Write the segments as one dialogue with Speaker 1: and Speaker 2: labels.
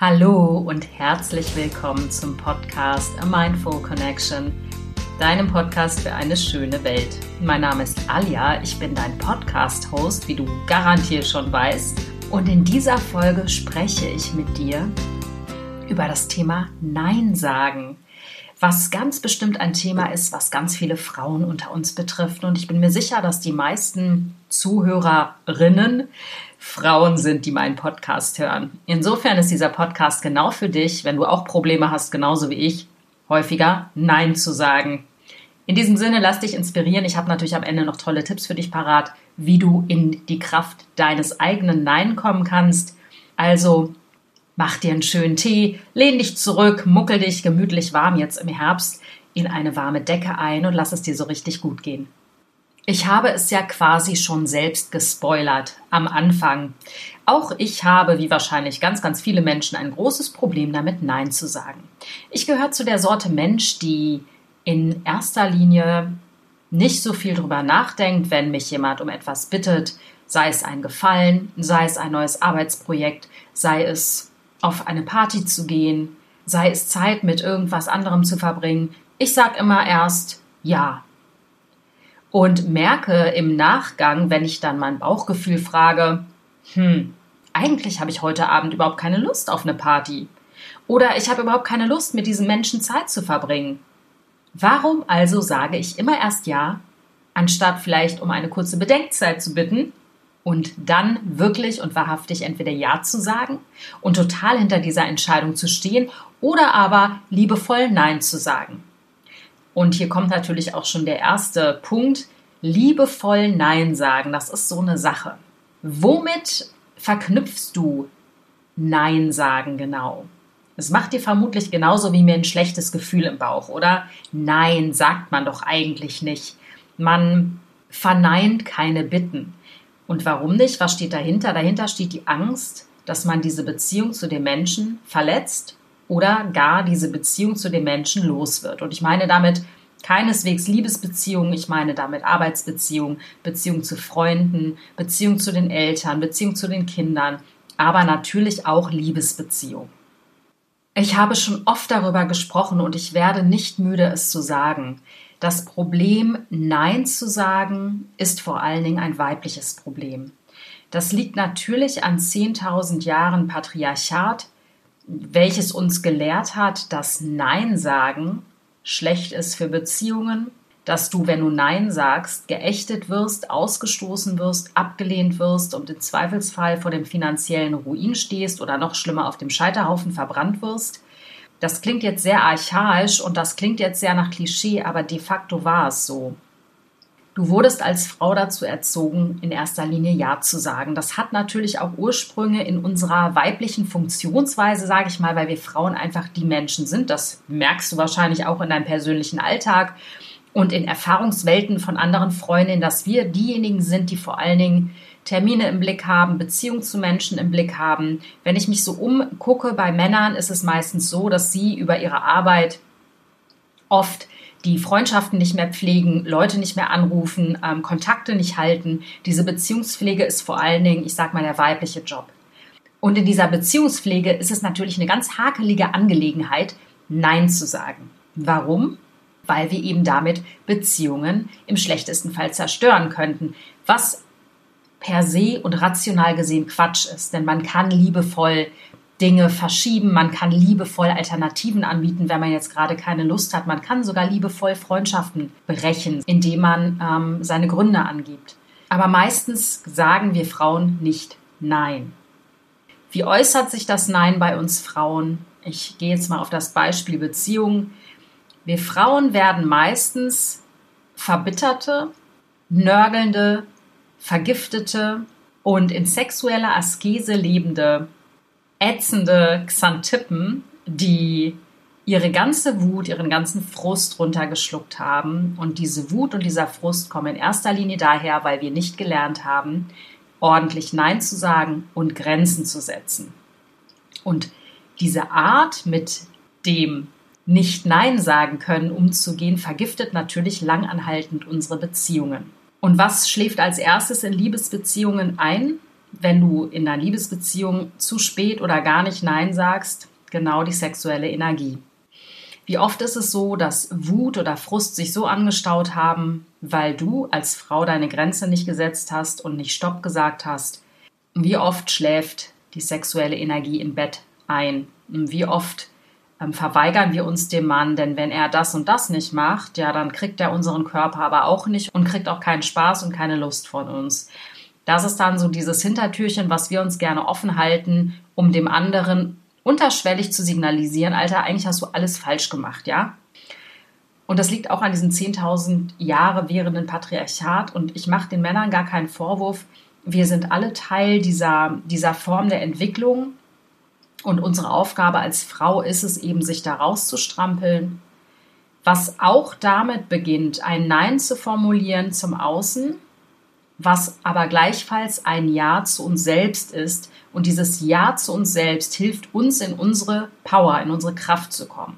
Speaker 1: Hallo und herzlich willkommen zum Podcast A Mindful Connection, deinem Podcast für eine schöne Welt. Mein Name ist Alia, ich bin dein Podcast-Host, wie du garantiert schon weißt. Und in dieser Folge spreche ich mit dir über das Thema Nein sagen was ganz bestimmt ein Thema ist, was ganz viele Frauen unter uns betrifft. Und ich bin mir sicher, dass die meisten Zuhörerinnen Frauen sind, die meinen Podcast hören. Insofern ist dieser Podcast genau für dich, wenn du auch Probleme hast, genauso wie ich, häufiger Nein zu sagen. In diesem Sinne, lass dich inspirieren. Ich habe natürlich am Ende noch tolle Tipps für dich parat, wie du in die Kraft deines eigenen Nein kommen kannst. Also Mach dir einen schönen Tee, lehn dich zurück, muckel dich gemütlich warm jetzt im Herbst in eine warme Decke ein und lass es dir so richtig gut gehen. Ich habe es ja quasi schon selbst gespoilert am Anfang. Auch ich habe, wie wahrscheinlich ganz, ganz viele Menschen, ein großes Problem damit, Nein zu sagen. Ich gehöre zu der Sorte Mensch, die in erster Linie nicht so viel drüber nachdenkt, wenn mich jemand um etwas bittet, sei es ein Gefallen, sei es ein neues Arbeitsprojekt, sei es auf eine Party zu gehen, sei es Zeit mit irgendwas anderem zu verbringen. Ich sage immer erst ja. Und merke im Nachgang, wenn ich dann mein Bauchgefühl frage, hm, eigentlich habe ich heute Abend überhaupt keine Lust auf eine Party. Oder ich habe überhaupt keine Lust, mit diesen Menschen Zeit zu verbringen. Warum also sage ich immer erst ja, anstatt vielleicht um eine kurze Bedenkzeit zu bitten und dann wirklich und wahrhaftig entweder Ja zu sagen und total hinter dieser Entscheidung zu stehen oder aber liebevoll Nein zu sagen. Und hier kommt natürlich auch schon der erste Punkt, liebevoll Nein sagen, das ist so eine Sache. Womit verknüpfst du Nein sagen genau? Es macht dir vermutlich genauso wie mir ein schlechtes Gefühl im Bauch, oder? Nein, sagt man doch eigentlich nicht. Man verneint keine Bitten. Und warum nicht? Was steht dahinter? Dahinter steht die Angst, dass man diese Beziehung zu dem Menschen verletzt oder gar diese Beziehung zu dem Menschen los wird. Und ich meine damit keineswegs Liebesbeziehungen, ich meine damit Arbeitsbeziehungen, Beziehung zu Freunden, Beziehung zu den Eltern, Beziehung zu den Kindern, aber natürlich auch Liebesbeziehung. Ich habe schon oft darüber gesprochen und ich werde nicht müde, es zu sagen. Das Problem, Nein zu sagen, ist vor allen Dingen ein weibliches Problem. Das liegt natürlich an 10.000 Jahren Patriarchat, welches uns gelehrt hat, dass Nein sagen schlecht ist für Beziehungen, dass du, wenn du Nein sagst, geächtet wirst, ausgestoßen wirst, abgelehnt wirst und im Zweifelsfall vor dem finanziellen Ruin stehst oder noch schlimmer auf dem Scheiterhaufen verbrannt wirst. Das klingt jetzt sehr archaisch und das klingt jetzt sehr nach Klischee, aber de facto war es so. Du wurdest als Frau dazu erzogen, in erster Linie Ja zu sagen. Das hat natürlich auch Ursprünge in unserer weiblichen Funktionsweise, sage ich mal, weil wir Frauen einfach die Menschen sind. Das merkst du wahrscheinlich auch in deinem persönlichen Alltag und in Erfahrungswelten von anderen Freundinnen, dass wir diejenigen sind, die vor allen Dingen Termine im Blick haben, Beziehungen zu Menschen im Blick haben. Wenn ich mich so umgucke bei Männern, ist es meistens so, dass sie über ihre Arbeit oft die Freundschaften nicht mehr pflegen, Leute nicht mehr anrufen, ähm, Kontakte nicht halten. Diese Beziehungspflege ist vor allen Dingen, ich sag mal, der weibliche Job. Und in dieser Beziehungspflege ist es natürlich eine ganz hakelige Angelegenheit, Nein zu sagen. Warum? Weil wir eben damit Beziehungen im schlechtesten Fall zerstören könnten. Was per se und rational gesehen Quatsch ist. Denn man kann liebevoll Dinge verschieben, man kann liebevoll Alternativen anbieten, wenn man jetzt gerade keine Lust hat. Man kann sogar liebevoll Freundschaften brechen, indem man ähm, seine Gründe angibt. Aber meistens sagen wir Frauen nicht Nein. Wie äußert sich das Nein bei uns Frauen? Ich gehe jetzt mal auf das Beispiel Beziehung. Wir Frauen werden meistens verbitterte, nörgelnde, vergiftete und in sexueller Askese lebende, ätzende Xantippen, die ihre ganze Wut, ihren ganzen Frust runtergeschluckt haben. Und diese Wut und dieser Frust kommen in erster Linie daher, weil wir nicht gelernt haben, ordentlich Nein zu sagen und Grenzen zu setzen. Und diese Art, mit dem nicht Nein sagen können, umzugehen, vergiftet natürlich langanhaltend unsere Beziehungen. Und was schläft als erstes in Liebesbeziehungen ein? Wenn du in deiner Liebesbeziehung zu spät oder gar nicht Nein sagst? Genau die sexuelle Energie. Wie oft ist es so, dass Wut oder Frust sich so angestaut haben, weil du als Frau deine Grenze nicht gesetzt hast und nicht Stopp gesagt hast? Wie oft schläft die sexuelle Energie im Bett ein? Wie oft ähm, verweigern wir uns dem Mann, denn wenn er das und das nicht macht, ja, dann kriegt er unseren Körper aber auch nicht und kriegt auch keinen Spaß und keine Lust von uns. Das ist dann so dieses Hintertürchen, was wir uns gerne offen halten, um dem anderen unterschwellig zu signalisieren, Alter, eigentlich hast du alles falsch gemacht, ja? Und das liegt auch an diesem 10.000 Jahre währenden Patriarchat. Und ich mache den Männern gar keinen Vorwurf. Wir sind alle Teil dieser, dieser Form der Entwicklung. Und unsere Aufgabe als Frau ist es eben, sich da rauszustrampeln. Was auch damit beginnt, ein Nein zu formulieren zum Außen, was aber gleichfalls ein Ja zu uns selbst ist, und dieses Ja zu uns selbst hilft uns in unsere Power, in unsere Kraft zu kommen.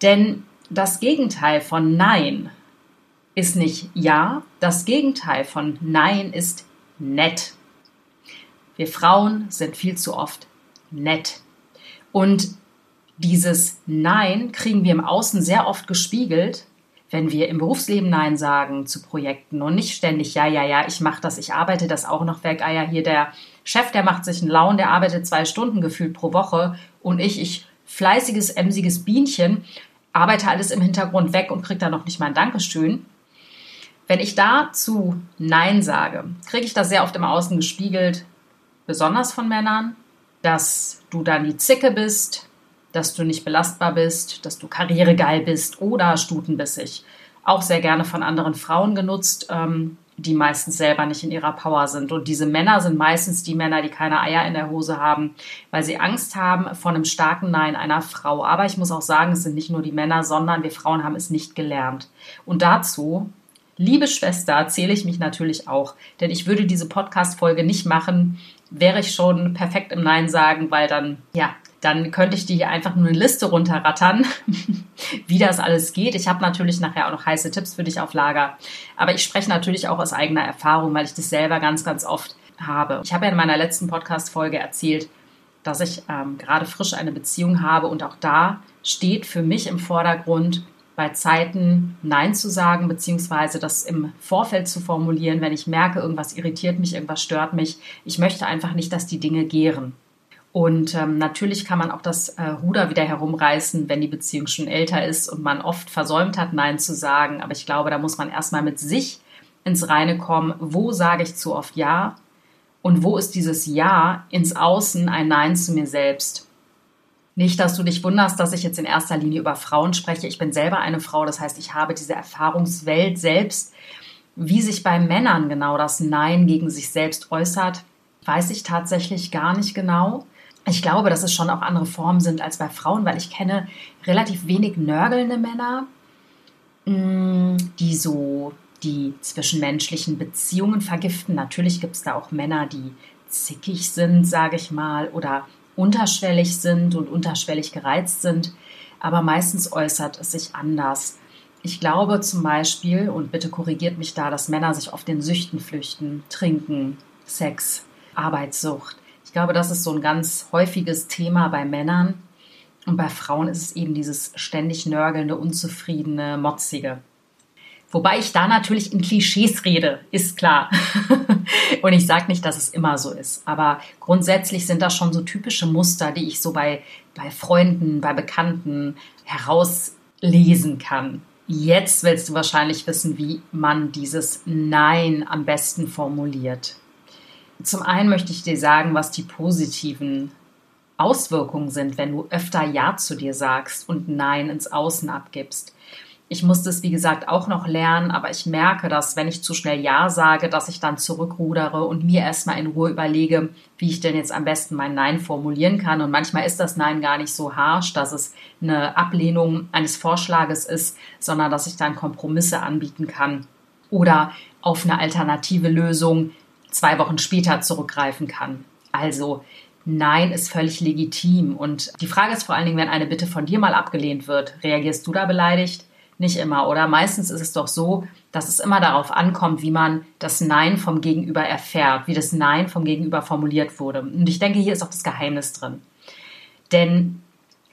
Speaker 1: Denn das Gegenteil von Nein ist nicht Ja, das Gegenteil von Nein ist nett. Wir Frauen sind viel zu oft nett. Und dieses Nein kriegen wir im Außen sehr oft gespiegelt, wenn wir im Berufsleben Nein sagen zu Projekten und nicht ständig, ja, ja, ja, ich mache das, ich arbeite das auch noch weg, ah ja, hier der Chef, der macht sich einen Laun, der arbeitet zwei Stunden gefühlt pro Woche und ich, ich fleißiges, emsiges Bienchen, arbeite alles im Hintergrund weg und kriege da noch nicht mal ein Dankeschön. Wenn ich dazu Nein sage, kriege ich das sehr oft im Außen gespiegelt, besonders von Männern, dass du dann die Zicke bist, dass du nicht belastbar bist, dass du karrieregeil bist oder stutenbissig. Auch sehr gerne von anderen Frauen genutzt, ähm, die meistens selber nicht in ihrer Power sind. Und diese Männer sind meistens die Männer, die keine Eier in der Hose haben, weil sie Angst haben vor einem starken Nein einer Frau. Aber ich muss auch sagen, es sind nicht nur die Männer, sondern wir Frauen haben es nicht gelernt. Und dazu Liebe Schwester, zähle ich mich natürlich auch, denn ich würde diese Podcast-Folge nicht machen, wäre ich schon perfekt im Nein sagen, weil dann, ja, dann könnte ich dir hier einfach nur eine Liste runterrattern, wie das alles geht. Ich habe natürlich nachher auch noch heiße Tipps für dich auf Lager. Aber ich spreche natürlich auch aus eigener Erfahrung, weil ich das selber ganz, ganz oft habe. Ich habe ja in meiner letzten Podcast-Folge erzählt, dass ich ähm, gerade frisch eine Beziehung habe und auch da steht für mich im Vordergrund, bei Zeiten Nein zu sagen, beziehungsweise das im Vorfeld zu formulieren, wenn ich merke, irgendwas irritiert mich, irgendwas stört mich. Ich möchte einfach nicht, dass die Dinge gären. Und ähm, natürlich kann man auch das äh, Ruder wieder herumreißen, wenn die Beziehung schon älter ist und man oft versäumt hat, Nein zu sagen. Aber ich glaube, da muss man erstmal mit sich ins Reine kommen. Wo sage ich zu oft Ja? Und wo ist dieses Ja ins Außen ein Nein zu mir selbst? Nicht, dass du dich wunderst, dass ich jetzt in erster Linie über Frauen spreche. Ich bin selber eine Frau, das heißt, ich habe diese Erfahrungswelt selbst. Wie sich bei Männern genau das Nein gegen sich selbst äußert, weiß ich tatsächlich gar nicht genau. Ich glaube, dass es schon auch andere Formen sind als bei Frauen, weil ich kenne relativ wenig nörgelnde Männer, mm, die so die zwischenmenschlichen Beziehungen vergiften. Natürlich gibt es da auch Männer, die zickig sind, sage ich mal, oder unterschwellig sind und unterschwellig gereizt sind, aber meistens äußert es sich anders. Ich glaube zum Beispiel, und bitte korrigiert mich da, dass Männer sich oft den Süchten flüchten, Trinken, Sex, Arbeitssucht. Ich glaube, das ist so ein ganz häufiges Thema bei Männern. Und bei Frauen ist es eben dieses ständig nörgelnde, unzufriedene, motzige. Wobei ich da natürlich in Klischees rede, ist klar. und ich sage nicht, dass es immer so ist. Aber grundsätzlich sind das schon so typische Muster, die ich so bei, bei Freunden, bei Bekannten herauslesen kann. Jetzt willst du wahrscheinlich wissen, wie man dieses Nein am besten formuliert. Zum einen möchte ich dir sagen, was die positiven Auswirkungen sind, wenn du öfter Ja zu dir sagst und Nein ins Außen abgibst. Ich musste es, wie gesagt, auch noch lernen, aber ich merke, dass wenn ich zu schnell Ja sage, dass ich dann zurückrudere und mir erstmal in Ruhe überlege, wie ich denn jetzt am besten mein Nein formulieren kann. Und manchmal ist das Nein gar nicht so harsh, dass es eine Ablehnung eines Vorschlages ist, sondern dass ich dann Kompromisse anbieten kann oder auf eine alternative Lösung, zwei Wochen später zurückgreifen kann. Also Nein ist völlig legitim. Und die Frage ist vor allen Dingen, wenn eine Bitte von dir mal abgelehnt wird, reagierst du da beleidigt? Nicht immer, oder? Meistens ist es doch so, dass es immer darauf ankommt, wie man das Nein vom Gegenüber erfährt, wie das Nein vom Gegenüber formuliert wurde. Und ich denke, hier ist auch das Geheimnis drin. Denn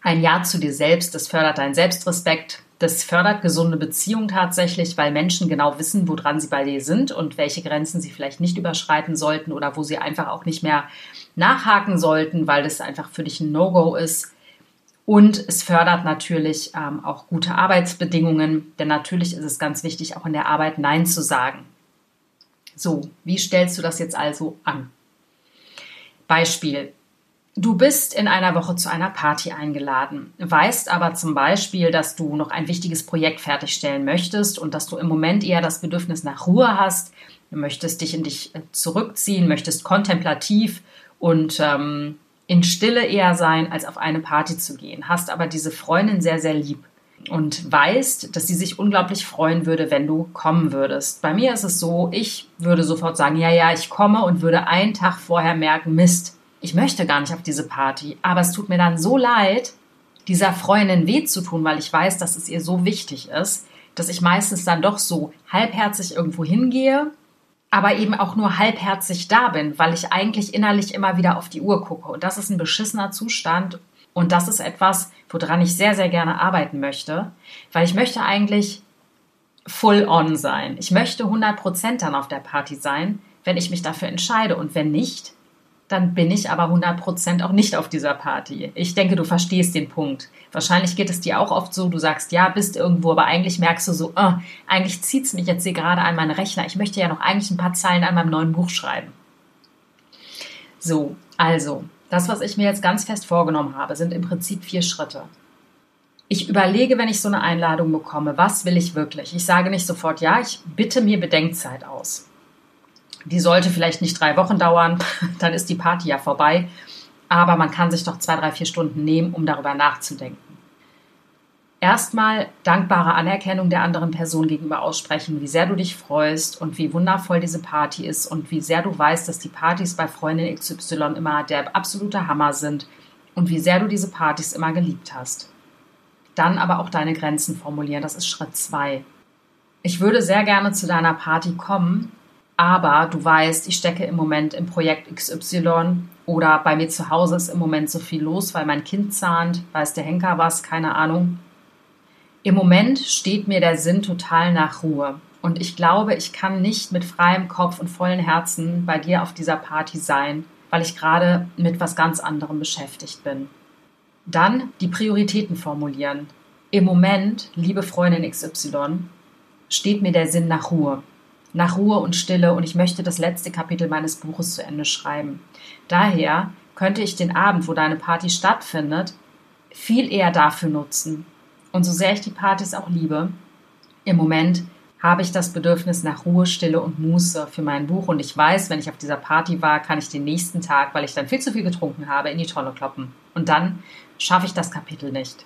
Speaker 1: ein Ja zu dir selbst, das fördert deinen Selbstrespekt, das fördert gesunde Beziehungen tatsächlich, weil Menschen genau wissen, woran sie bei dir sind und welche Grenzen sie vielleicht nicht überschreiten sollten oder wo sie einfach auch nicht mehr nachhaken sollten, weil das einfach für dich ein No-Go ist. Und es fördert natürlich ähm, auch gute Arbeitsbedingungen, denn natürlich ist es ganz wichtig, auch in der Arbeit Nein zu sagen. So, wie stellst du das jetzt also an? Beispiel. Du bist in einer Woche zu einer Party eingeladen, weißt aber zum Beispiel, dass du noch ein wichtiges Projekt fertigstellen möchtest und dass du im Moment eher das Bedürfnis nach Ruhe hast, du möchtest dich in dich äh, zurückziehen, möchtest kontemplativ und ähm, in Stille eher sein, als auf eine Party zu gehen, hast aber diese Freundin sehr, sehr lieb und weißt, dass sie sich unglaublich freuen würde, wenn du kommen würdest. Bei mir ist es so, ich würde sofort sagen, ja, ja, ich komme und würde einen Tag vorher merken, Mist, ich möchte gar nicht auf diese Party, aber es tut mir dann so leid, dieser Freundin weh zu tun, weil ich weiß, dass es ihr so wichtig ist, dass ich meistens dann doch so halbherzig irgendwo hingehe aber eben auch nur halbherzig da bin, weil ich eigentlich innerlich immer wieder auf die Uhr gucke. Und das ist ein beschissener Zustand. Und das ist etwas, woran ich sehr, sehr gerne arbeiten möchte, weil ich möchte eigentlich full on sein. Ich möchte 100% dann auf der Party sein, wenn ich mich dafür entscheide. Und wenn nicht, dann bin ich aber 100% auch nicht auf dieser Party. Ich denke, du verstehst den Punkt. Wahrscheinlich geht es dir auch oft so, du sagst, ja, bist irgendwo, aber eigentlich merkst du so, oh, eigentlich zieht es mich jetzt hier gerade an meinen Rechner. Ich möchte ja noch eigentlich ein paar Zeilen an meinem neuen Buch schreiben. So, also, das, was ich mir jetzt ganz fest vorgenommen habe, sind im Prinzip vier Schritte. Ich überlege, wenn ich so eine Einladung bekomme, was will ich wirklich? Ich sage nicht sofort ja, ich bitte mir Bedenkzeit aus. Die sollte vielleicht nicht drei Wochen dauern, dann ist die Party ja vorbei. Aber man kann sich doch zwei, drei, vier Stunden nehmen, um darüber nachzudenken. Erstmal dankbare Anerkennung der anderen Person gegenüber aussprechen, wie sehr du dich freust und wie wundervoll diese Party ist und wie sehr du weißt, dass die Partys bei Freundin XY immer der absolute Hammer sind und wie sehr du diese Partys immer geliebt hast. Dann aber auch deine Grenzen formulieren, das ist Schritt zwei. Ich würde sehr gerne zu deiner Party kommen, aber du weißt, ich stecke im Moment im Projekt XY oder bei mir zu Hause ist im Moment so viel los, weil mein Kind zahnt, weiß der Henker was, keine Ahnung. Im Moment steht mir der Sinn total nach Ruhe. Und ich glaube, ich kann nicht mit freiem Kopf und vollen Herzen bei dir auf dieser Party sein, weil ich gerade mit was ganz anderem beschäftigt bin. Dann die Prioritäten formulieren. Im Moment, liebe Freundin XY, steht mir der Sinn nach Ruhe nach Ruhe und Stille und ich möchte das letzte Kapitel meines Buches zu Ende schreiben. Daher könnte ich den Abend, wo deine Party stattfindet, viel eher dafür nutzen. Und so sehr ich die Partys auch liebe, im Moment habe ich das Bedürfnis nach Ruhe, Stille und Muße für mein Buch und ich weiß, wenn ich auf dieser Party war, kann ich den nächsten Tag, weil ich dann viel zu viel getrunken habe, in die Tonne kloppen. Und dann schaffe ich das Kapitel nicht.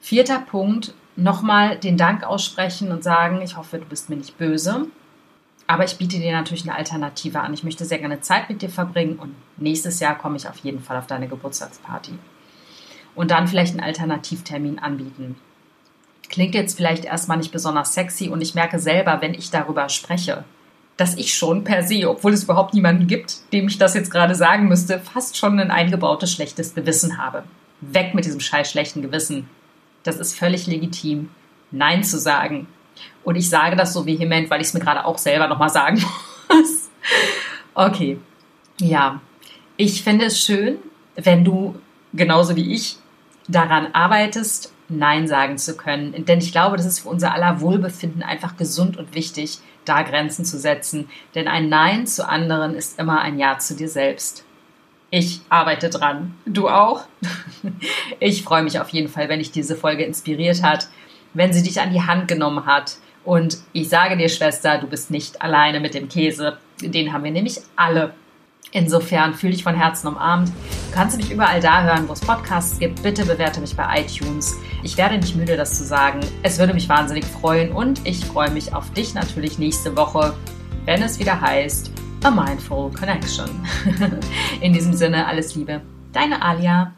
Speaker 1: Vierter Punkt, nochmal den Dank aussprechen und sagen, ich hoffe, du bist mir nicht böse. Aber ich biete dir natürlich eine Alternative an. Ich möchte sehr gerne Zeit mit dir verbringen und nächstes Jahr komme ich auf jeden Fall auf deine Geburtstagsparty. Und dann vielleicht einen Alternativtermin anbieten. Klingt jetzt vielleicht erstmal nicht besonders sexy und ich merke selber, wenn ich darüber spreche, dass ich schon per se, obwohl es überhaupt niemanden gibt, dem ich das jetzt gerade sagen müsste, fast schon ein eingebautes schlechtes Gewissen habe. Weg mit diesem scheiß schlechten Gewissen. Das ist völlig legitim, Nein zu sagen und ich sage das so vehement, weil ich es mir gerade auch selber nochmal sagen muss. Okay. Ja. Ich finde es schön, wenn du genauso wie ich daran arbeitest, Nein sagen zu können. Denn ich glaube, das ist für unser aller Wohlbefinden einfach gesund und wichtig, da Grenzen zu setzen. Denn ein Nein zu anderen ist immer ein Ja zu dir selbst. Ich arbeite dran. Du auch? Ich freue mich auf jeden Fall, wenn dich diese Folge inspiriert hat, wenn sie dich an die Hand genommen hat, und ich sage dir, Schwester, du bist nicht alleine mit dem Käse. Den haben wir nämlich alle. Insofern fühle dich von Herzen umarmt. Du kannst mich überall da hören, wo es Podcasts gibt. Bitte bewerte mich bei iTunes. Ich werde nicht müde, das zu sagen. Es würde mich wahnsinnig freuen und ich freue mich auf dich natürlich nächste Woche, wenn es wieder heißt A Mindful Connection. In diesem Sinne, alles Liebe. Deine Alia.